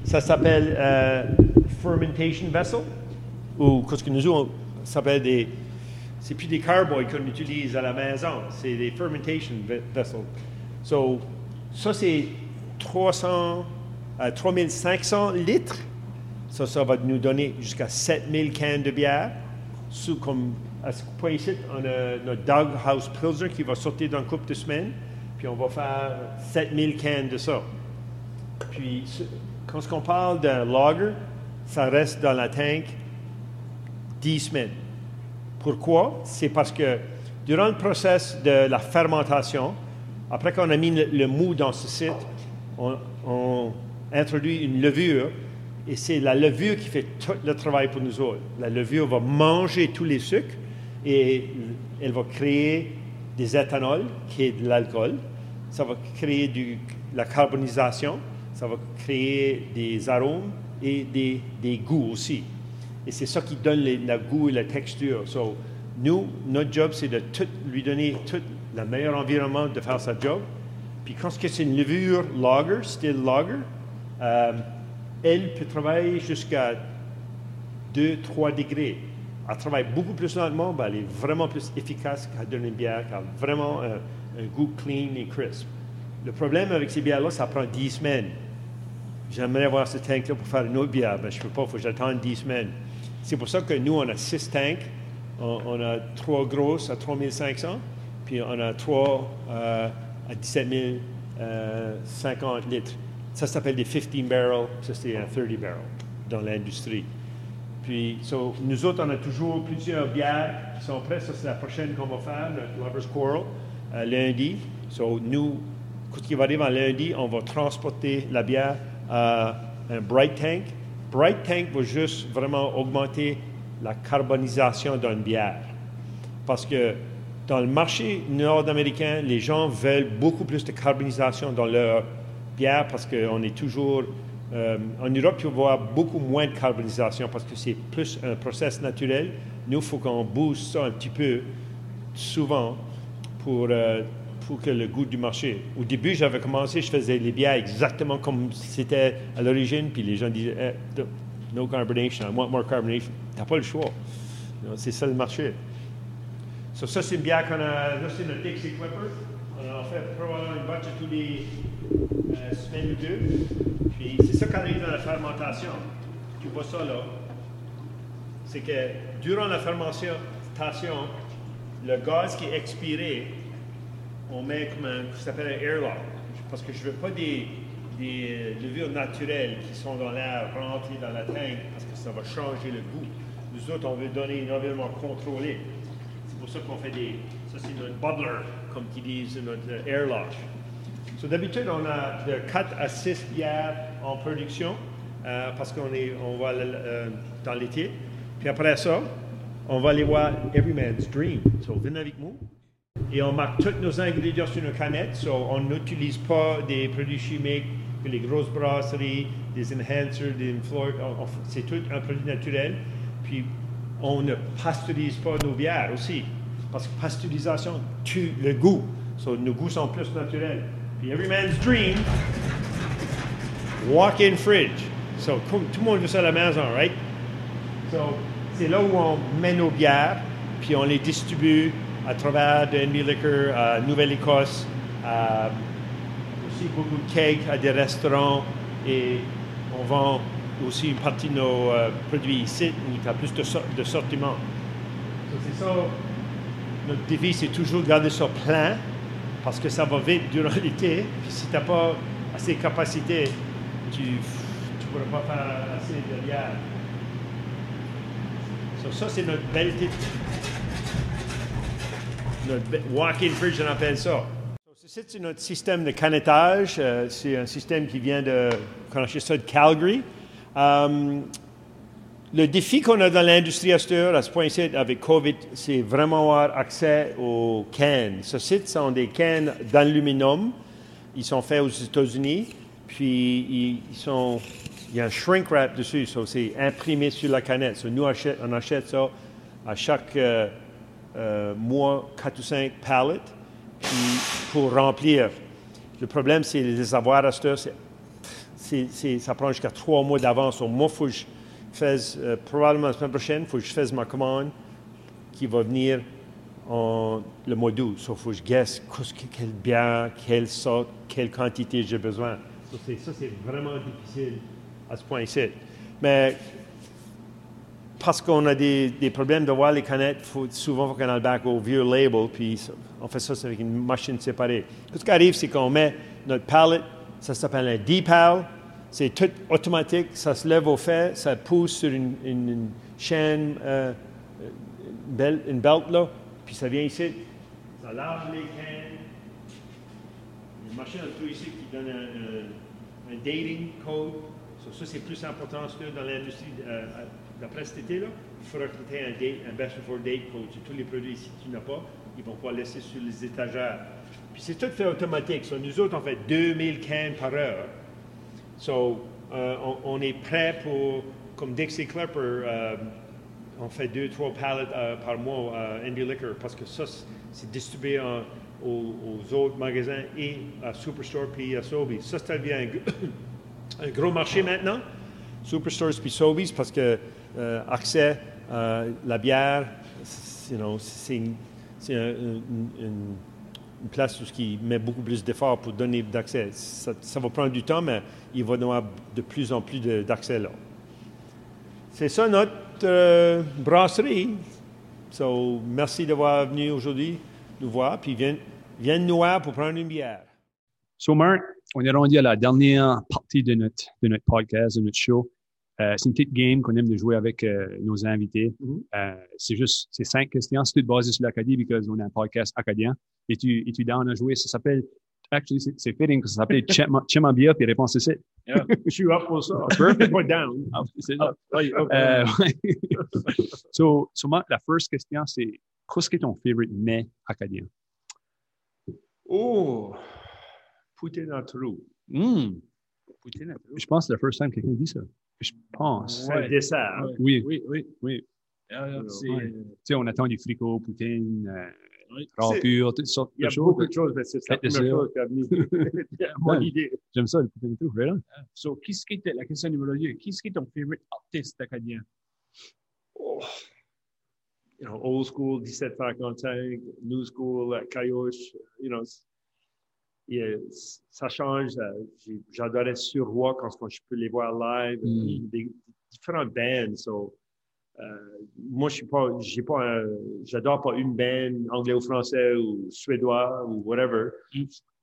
ça s'appelle euh, fermentation vessel, ou qu'est-ce que nous on ça s'appelle des, c'est plus des carboys qu'on utilise à la maison, c'est des fermentation ve- vessels. So, ça c'est 300 à 3500 litres. Ça, ça va nous donner jusqu'à 7000 cannes de bière, sous comme à ce point ici, on a notre Dog House Pilsner qui va sortir dans une couple de semaines, puis on va faire 7000 cannes de ça. Puis, quand on parle d'un lager, ça reste dans la tank 10 semaines. Pourquoi? C'est parce que durant le process de la fermentation, après qu'on a mis le, mou dans ce site, on, introduit une levure et c'est la levure qui fait tout le travail pour nous autres. La levure va manger tous les sucres et elle va créer des éthanols, qui est de l'alcool. Ça va créer du, la carbonisation, ça va créer des arômes et des goûts aussi. Et c'est ça qui donne les- le goût et la texture. So, nous, notre job, c'est de lui donner tout le meilleur environnement de faire sa job. Puis quand c'est une levure lager, style lager, euh, elle peut travailler jusqu'à 2-3 degrés. Elle travaille beaucoup plus lentement, mais elle est vraiment plus efficace qu'à donner une bière qui a vraiment un, un goût clean et crisp. Le problème avec ces bières-là, ça prend 10 semaines. J'aimerais avoir ce tank-là pour faire une autre bière, mais je ne peux pas, il faut que j'attende 10 semaines. C'est pour ça que nous, on a 6 tanks. On, a 3 grosses à 3500, puis on a 3 euh, à 17 50 litres. Ça s'appelle des 15 barrels, ça c'est un 30 barrel dans l'industrie. Puis, so, nous autres, on a toujours plusieurs bières qui sont prêtes. Ça, c'est la prochaine qu'on va faire, le Lover's Quarrel, euh, lundi. So, nous, ce qui va arriver lundi, on va transporter la bière à un Bright Tank. Bright Tank va juste vraiment augmenter la carbonisation d'une bière. Parce que dans le marché nord-américain, les gens veulent beaucoup plus de carbonisation dans leur bière parce qu'on est toujours... euh, en Europe, tu vas voir beaucoup moins de carbonisation parce que c'est plus un process naturel. Nous, il faut qu'on booste ça un petit peu souvent pour, euh, pour que le goût du marché. Au début, j'avais commencé, je faisais les bières exactement comme c'était à l'origine, puis les gens disaient Eh, no carbonation, I want more carbonation. Tu n'as pas le choix. C'est ça le marché. So, ça, c'est une bière qu'on a. Là, c'est notre Dixie Clipper. On en fait probablement une batch tous les euh, semaines ou deux. Puis c'est ça qu'on arrive dans la fermentation. Tu vois ça là. C'est que durant la fermentation, le gaz qui est expiré, on met comme un, ça s'appelle un airlock. Parce que je veux pas des, des levures naturelles qui sont dans l'air rentrées dans la tank parce que ça va changer le goût. Nous autres, on veut donner un environnement contrôlé. C'est pour ça qu'on fait des. Ça, c'est notre bubbler, comme qu'ils disent, notre airlock. So, D'habitude, on a de 4 à 6 bières en production euh, parce qu'on on va euh, dans l'été. Puis après ça, on va aller voir Everyman's Dream. So, venez avec nous. Et on marque tous nos ingrédients sur nos canettes. So, on n'utilise pas des produits chimiques que les grosses brasseries, des enhancers, des. C'est tout un produit naturel. Puis, on ne pasteurise pas nos bières aussi. Parce que pasteurisation tue le goût. So, nos goûts sont plus naturels. Puis, Everyman's Dream, walk-in fridge. So, tout le monde veut ça à la maison, right? So, c'est là où on met nos bières, puis on les distribue à travers de NB Liquor à Nouvelle-Écosse, à aussi beaucoup de cakes à des restaurants, et on vend aussi une partie de nos euh, produits ici, où il y a plus de, sor- de sortiment. So, c'est ça, notre défi, c'est toujours de garder ça plein, parce que ça va vite *laughs* durant l'été, puis si tu n'as pas assez de capacité, tu ne pourras pas faire assez de bière. So, ça, c'est notre belle petite. Notre walk-in fridge, on appelle ça. Ceci, c'est notre système de canettage. Euh, c'est un système qui vient de. ça de Calgary. Um, le défi qu'on a dans l'industrie à heure, à ce point-ci, avec COVID, c'est vraiment avoir accès aux cannes. Ce site sont des cannes d'aluminium. Ils sont faits aux États-Unis. Puis, ils, sont, il y a un shrink wrap dessus. so c'est imprimé sur la canette. Nous, achète- on achète ça à chaque euh, euh, mois, 4 ou 5 pallets pour remplir. Le problème, c'est les avoirs à cette heure. ça prend jusqu'à trois mois d'avance. Donc, moi, il faut que je fasse, euh, probablement la semaine prochaine, il faut que je fasse ma commande qui va venir en, le mois d'août. Il faut que je guesse que- quelle bière, quelle quelle quantité j'ai besoin. Ça, c'est- Ça, c'est vraiment difficile à ce point-ci. Mais parce qu'on a des, des problèmes de voir les canettes, souvent, il faut qu'on aille back au vieux label, puis on fait ça avec une machine séparée. Ce qui arrive, c'est qu'on met notre pallet, ça s'appelle un D-pal, c'est tout automatique, ça se lève au fait, ça pousse sur une, une- chaîne, euh, une, belle, une belt, là, puis ça vient ici, ça lave les cannes, une machine en ici qui donne un, un- dating code. Ça, c'est plus important que dans l'industrie, euh, d'après cet été-là, il faut recruter un, date, un best before date code tous les produits que tu n'as pas. Ils vont pas laisser sur les étagères. Puis c'est tout fait automatique. So, nous autres, on fait 2000 cannes par heure. So, euh, on, est prêt pour, comme Dixie Clipper, euh, on fait deux, trois pallets euh, par mois à Indie Liquor parce que ça, c'est- c'est distribué aux, autres magasins et à Superstore puis à Sobeys. Ça, ça devient un, *coughs* un gros marché maintenant, Superstores puis Sobeys, parce que euh, accès à la bière, you know, c'est une, place où qui met beaucoup plus d'efforts pour donner d'accès. Ça, ça va prendre du temps, mais il va y avoir de plus en plus d'accès là. C'est ça notre euh, brasserie. So, merci d'avoir venu aujourd'hui nous voir, puis viens, viens nous voir pour prendre une bière. So, Marc, on est rendu à la dernière partie de notre, de notre podcast, de notre show. Euh, c'est une petite game qu'on aime de jouer avec euh, nos invités. Euh, c'est juste, c'est cinq questions. C'est tout basé sur l'Acadie, parce qu'on a un podcast acadien. Et tu, et tu down à jouer. Ça s'appelle, actually, c'est, c'est fitting, que ça s'appelle *laughs* Chemambia, puis réponse c'est *laughs* c'est. Je suis up pour ça. *laughs* Perfect, pas down. Up. So, so, la first question, c'est, qu'est-ce que ton favorite mets acadien? Oh, poutine en trou. Hmm. Poutine, un peu. Je pense que c'est la first time que quelqu'un dit ça. Je pense. Dessert. Oui. Oui, oui. Oui. Euh, Ouais. Tu sais, on attend du fricot, poutine, euh, Oui. rampure, toutes sortes Il y a beaucoup de choses, mais c'est la Faites première ça. chose qui a venu. Mon Ouais. idée. J'aime ça, le poutine et tout, right on? So, qui ce qui était, la question numéro 2, qui ce qui est ton favorite artiste acadien? Oh. You know, old school, 1755, new school, uh, Caillouche, you know, c- ça change. euh, J'adorais Surroi quand, quand je peux les voir live, euh, Mm. des différents bands. So, euh, moi, je suis pas, j'ai pas, un- j'adore pas une band anglais ou français ou suédois ou whatever.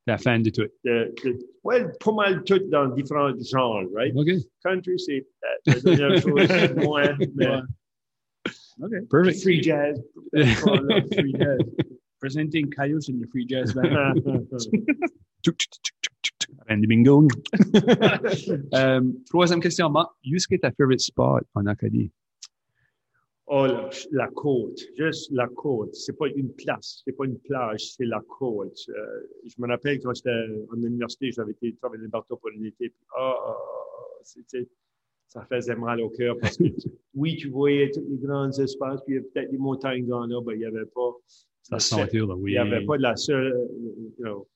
La fan de tout. De, de- ouais, pas mal tout dans différents genres, right? OK. Country, c'est euh, la dernière chose, *laughs* moins, mais Ouais. OK. Perfect. free jazz. Free *laughs* jazz. Presenting Cayuse in the free jazz band. *laughs* Randy Bingo. *laughs* Euh, troisième question, que ta favorite spot en Acadie? Oh, la, la côte, juste la côte. C'est pas une place, c'est pas une plage, c'est la côte. Euh, je me rappelle quand j'étais en université, j'avais été travailler dans le bateau pour une été. Puis, ah, ah, ah, c'était, ça faisait mal au cœur parce que *laughs* oui, tu voyais tous les grands espaces, puis il y avait peut-être des montagnes dans là, ben, il y avait pas. Ça sentait, là, Il oui. y avait pas de la seule, euh, you know,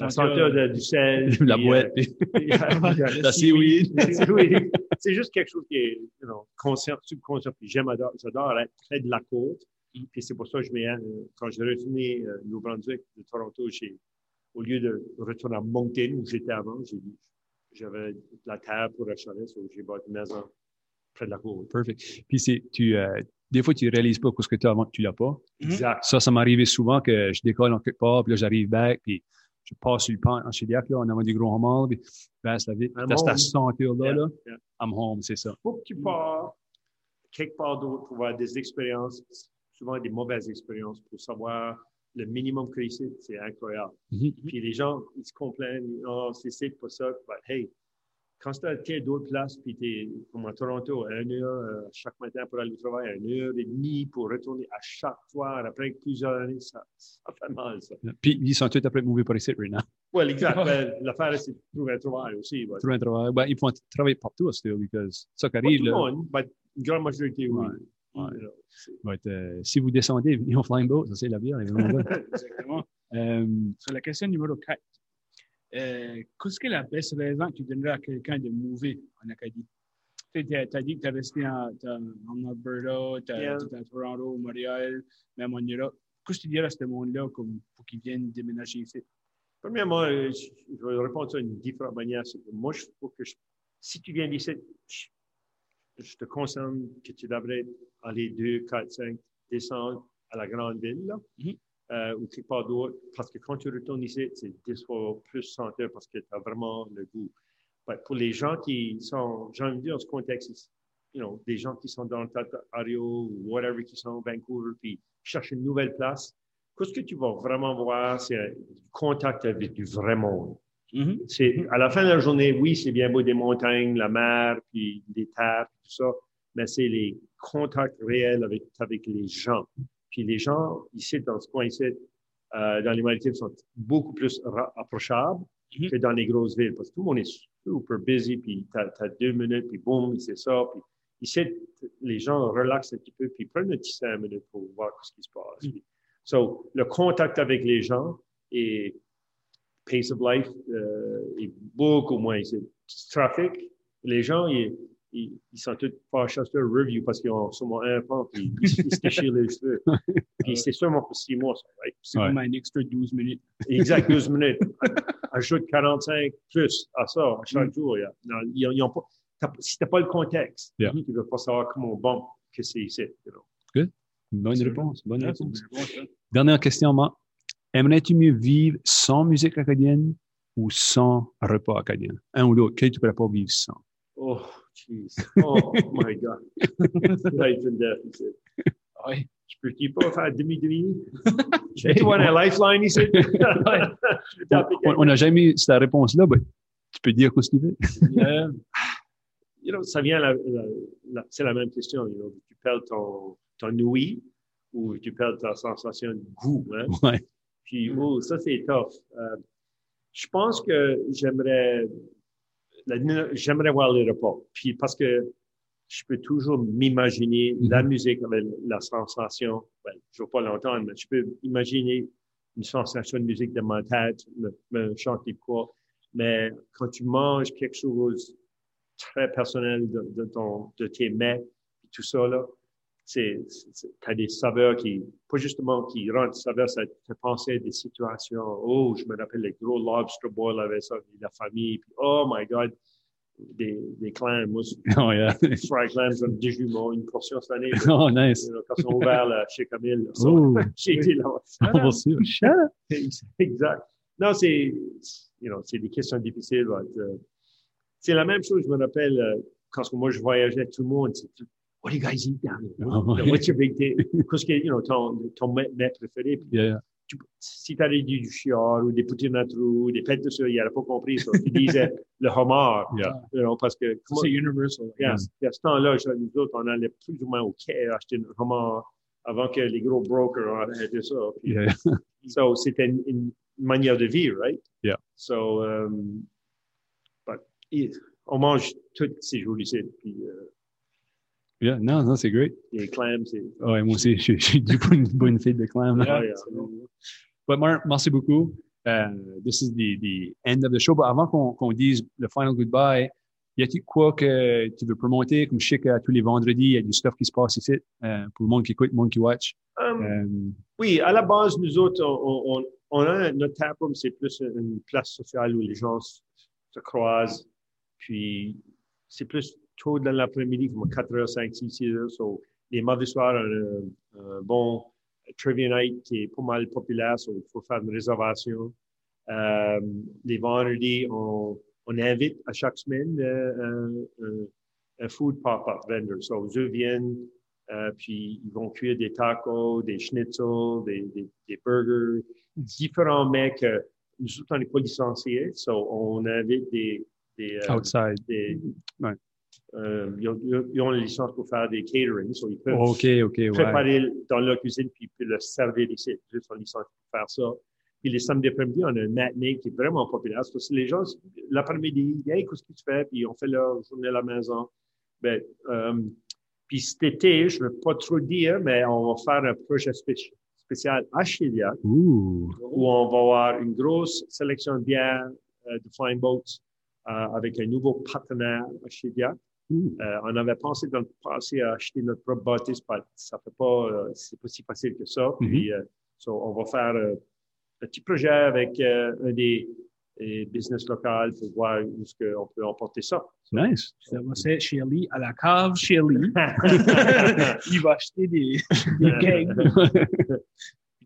la Senteur, de- du sel. *laughs* La puis, boîte. euh, *laughs* *laughs* La seaweed. la. C'est juste quelque chose qui est you know, conscient, subconscient. Puis j'aime, adore- j'adore être près de la côte. Puis c'est pour ça que je m'ai, euh, quand j'ai retourné euh, Nouveau-Brunswick de Toronto, j'ai, au lieu de retourner à Moncton où j'étais avant, j'ai, j'avais de la terre pour acheter, donc j'ai bâti une maison près de la côte. Perfect. Puis c'est, tu, euh, des fois, tu réalises pas ce que tu as avant que tu l'as pas. Exact. Ça, ça m'arrivait souvent que je décolle en quelque part, puis là, j'arrive back, puis je passe sur le pont en Chiliac, là, en avant du gros homard, puis je passe la. I'm T'as cette senteur-là, Yeah, là. yeah. I'm home, c'est ça. faut que tu pars quelque part d'autre pour avoir des expériences, souvent des mauvaises expériences, pour savoir le minimum que ici, c'est incroyable. Mhm. Puis les gens, ils se complaignent, oh, c'est c'est pas ça. But hey, quand tu as d'autres places, puis tu es comme à Toronto, à une heure euh, chaque matin pour aller au travail, à une heure et demie pour retourner à chaque soir après plusieurs années, ça, ça fait mal, ça. Puis ils sont tous après mauvais pour ici, right now. Well, exact. *laughs* Ben, L'affaire, c'est de trouver un travail aussi. but- Trouver un travail. Ben, ils font travailler partout, still, because ça qui Pas arrive, tout le là. monde, but une grande majorité, oui. Ouais, euh, si vous descendez, venez au Flying Boat, ça c'est la bière, évidemment. *laughs* Exactement. euh, Sur la question numéro 4, euh, qu'est-ce que la best raison que tu donnerais à quelqu'un de mouver en Acadie? Tu as dit que tu es resté en, en Alberta, tu Yeah. à Toronto, Montréal, même en Europe. Qu'est-ce que tu dirais à ce monde-là pour qu'ils viennent déménager ici? Premièrement, euh, je, vais répondre ça d'une différente manière. Moi, je que je- si tu viens d'ici, je, te conseille que tu devrais aller 2, 4, 5, descendre à la grande ville, là, Mhm. Euh, ou quelque part d'autre, parce que quand tu retournes ici, c'est 10 fois plus senteur parce que tu as vraiment le goût. Ouais, pour les gens qui sont, j'ai envie de dire, dans ce contexte, it's, you know, des gens qui sont dans le Ontario ou whatever, qui sont à Vancouver, puis cherchent une nouvelle place, qu'est-ce que tu vas vraiment voir, c'est un contact avec du vrai monde. Mhm. C'est, à la fin de la journée, oui, c'est bien beau des montagnes, la mer, puis des terres, tout ça, mais c'est les contacts réels avec, avec les gens. Puis les gens, ici, dans ce coin ici, euh, dans les Maldives, sont beaucoup plus approchables Mhm. que dans les grosses villes, parce que tout le monde est super busy, puis t'as, t'as deux minutes, puis boum, c'est ça. Puis ici, les gens relaxent un petit peu, puis prennent un petit cinq minutes pour voir ce qui se passe. Puis, so, le contact avec les gens et pace of life euh, est beaucoup moins ici. Trafic, les gens, ils, ils, ils sont tous fâchés sur review parce qu'ils ont sûrement un pan, puis ils, ils se déchirent les cheveux. *laughs* Puis c'est sûrement pour six mois, ça, right? C'est Ouais. comme un extra 12 minutes. Exact, 12 *laughs* minutes. Ajoute 45 plus à ça, à chaque jour. il y a- non, ils ont- ils ont pas, t'as- si tu n'as pas le contexte, Yeah. tu ne veux pas savoir comment bon que c'est ici. you know. Bonne réponse. Bonne réponse. ça. Dernière question, Marc. Aimerais-tu mieux vivre sans musique acadienne ou sans repas acadien? Un ou l'autre. Quel tu pourrais pas vivre sans? Oh, jeez. Oh, my God. Life and death. Ouais. *laughs* Je peux-tu pas faire demi-demi? Tu vois un lifeline ici? *laughs* Je On- n'a jamais eu cette réponse-là, mais tu peux dire ce que tu veux. *laughs* You know, ça vient, la, la- la- c'est la même question. You know, tu perds ton, ton ouïe ou tu perds ta sensation de goût. Hein? Ouais. Puis, oh, ça, c'est tough. Euh, je pense que j'aimerais, j'aimerais voir les repas. Puis, parce que je peux toujours m'imaginer la musique avec la sensation. Ben, je ne veux pas l'entendre, mais je peux imaginer une sensation de musique dans ma tête, me, me chanter quoi. Mais quand tu manges quelque chose très personnel de, de ton, de tes mets, et tout ça, là, c'est, t'as des saveurs qui, pas justement qui rendent des saveurs, ça te penser à des situations. Oh, je me rappelle les gros lobster boil avec ça, la famille, puis oh my God, des, des clams. Moi, *laughs* Oh, yeah. fry clams, j'en ai mon- une portion cette année. oh, nice. Quand ils sont ouverts là, chez Camille, Oh. *laughs* j'ai été là. Sûr. *laughs* exact. Non, c'est, you know, c'est des questions difficiles. but, euh, c'est la même chose, je me rappelle, euh, quand moi je voyageais, tout le monde, c'est What do you guys eat down here? Ah. What's your big day? Qu'est-ce *laughs* que, you know, ton, ton mets préféré? Puis Yeah, yeah. tu- si tu avais dit du chiard ou des poutines à trous, des pêtes de ça, il n'aurait pas compris ça. Il disait le homard. Yeah. You know, parce que, c'est universal. Yeah. Puis à ce temps-là, nous autres, on allait plus ou moins au quai acheter un homard avant que les gros brokers ont arrêté ça. Puis, Yeah. *laughs* So, c'était une, une manière de vivre, right? Yeah. So, um, but, yeah, on mange tous ces jours ici. Puis, euh, Yeah, non, non, c'est great. les clams, c'est. Ouais, moi aussi, je je suis du bonne, bonne fille de clam. là. Ah, yeah. But Mark, merci beaucoup. Uh, this is the, the end of the show. But avant qu'on qu'on dise le final goodbye, y a-t-il quoi que tu veux promoter? Comme je sais qu'à tous les vendredis, il y a du stuff qui se passe ici euh, pour le monde qui écoute, le monde qui watch. Um, Euh, Oui, à la base, nous autres, on, on, on a notre taproom, c'est plus une place sociale où les gens se, se croisent. Puis, c'est plus tôt dans l'après-midi, comme 4 h 5, 6, 6 heures. So, les mardis soirs, on a un, bon trivia night qui est pas mal populaire, so il faut faire une réservation. Euh, les vendredis, on, on invite à chaque semaine euh, un, un, un food pop-up vendor. So, eux viennent, euh, puis ils vont cuire des tacos, des schnitzels, des, des, des burgers, différents que nous autres, on n'est pas licenciés. So, on invite des, des, euh, outside. des Ouais. Euh, ils, ont, ils ont la licence pour faire des catering, so ils peuvent ouais. préparer dans leur cuisine puis, puis le servir ici. Ils ont licence pour faire ça. Puis les samedis après-midi, on a un matinée qui est vraiment populaire. Parce que les gens, l'après-midi, hey, qu'est-ce que tu fais? Puis on fait leur journée à la maison. Ben, euh, puis cet été, je ne veux pas trop dire, mais on va faire un projet spéci- spécial à Chiliac où on va avoir une grosse sélection de bières euh, de Flying Boats avec un nouveau partenaire à Chiliac. Ouh. Euh, on avait pensé dans le passé à acheter notre propre bâtisse, mais ça fait pas, euh, c'est pas si facile que ça. Puis, euh, so, on va faire euh, un petit projet avec euh, un des et business local pour voir où est-ce qu'on peut emporter ça. Nice. Ça va c'est Shirley à la cave Shirley. *laughs* Il va acheter des, des kegs.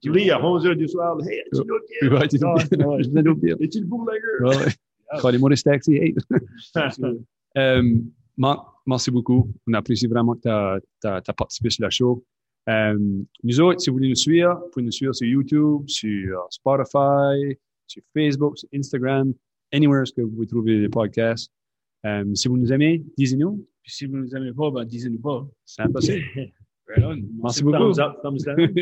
Tu lis à 11 heures du soir, hey, as-tu une autre bière? Ouais, tu- ouais, je venais d'oublier. Es-tu le bootlegger? *laughs* *laughs* Euh, Marc, merci beaucoup. On apprécie vraiment tu as, participé sur la show. Euh, nous autres, si vous voulez nous suivre, vous pouvez nous suivre sur YouTube, sur Spotify, sur Facebook, sur Instagram, anywhere que vous pouvez trouver des podcasts. Euh, si vous nous aimez, dites-nous. Puis si vous ne nous aimez pas, ben disez-nous pas. C'est impossible. *laughs* Right on. Merci beaucoup. Thumbs up, thumbs down.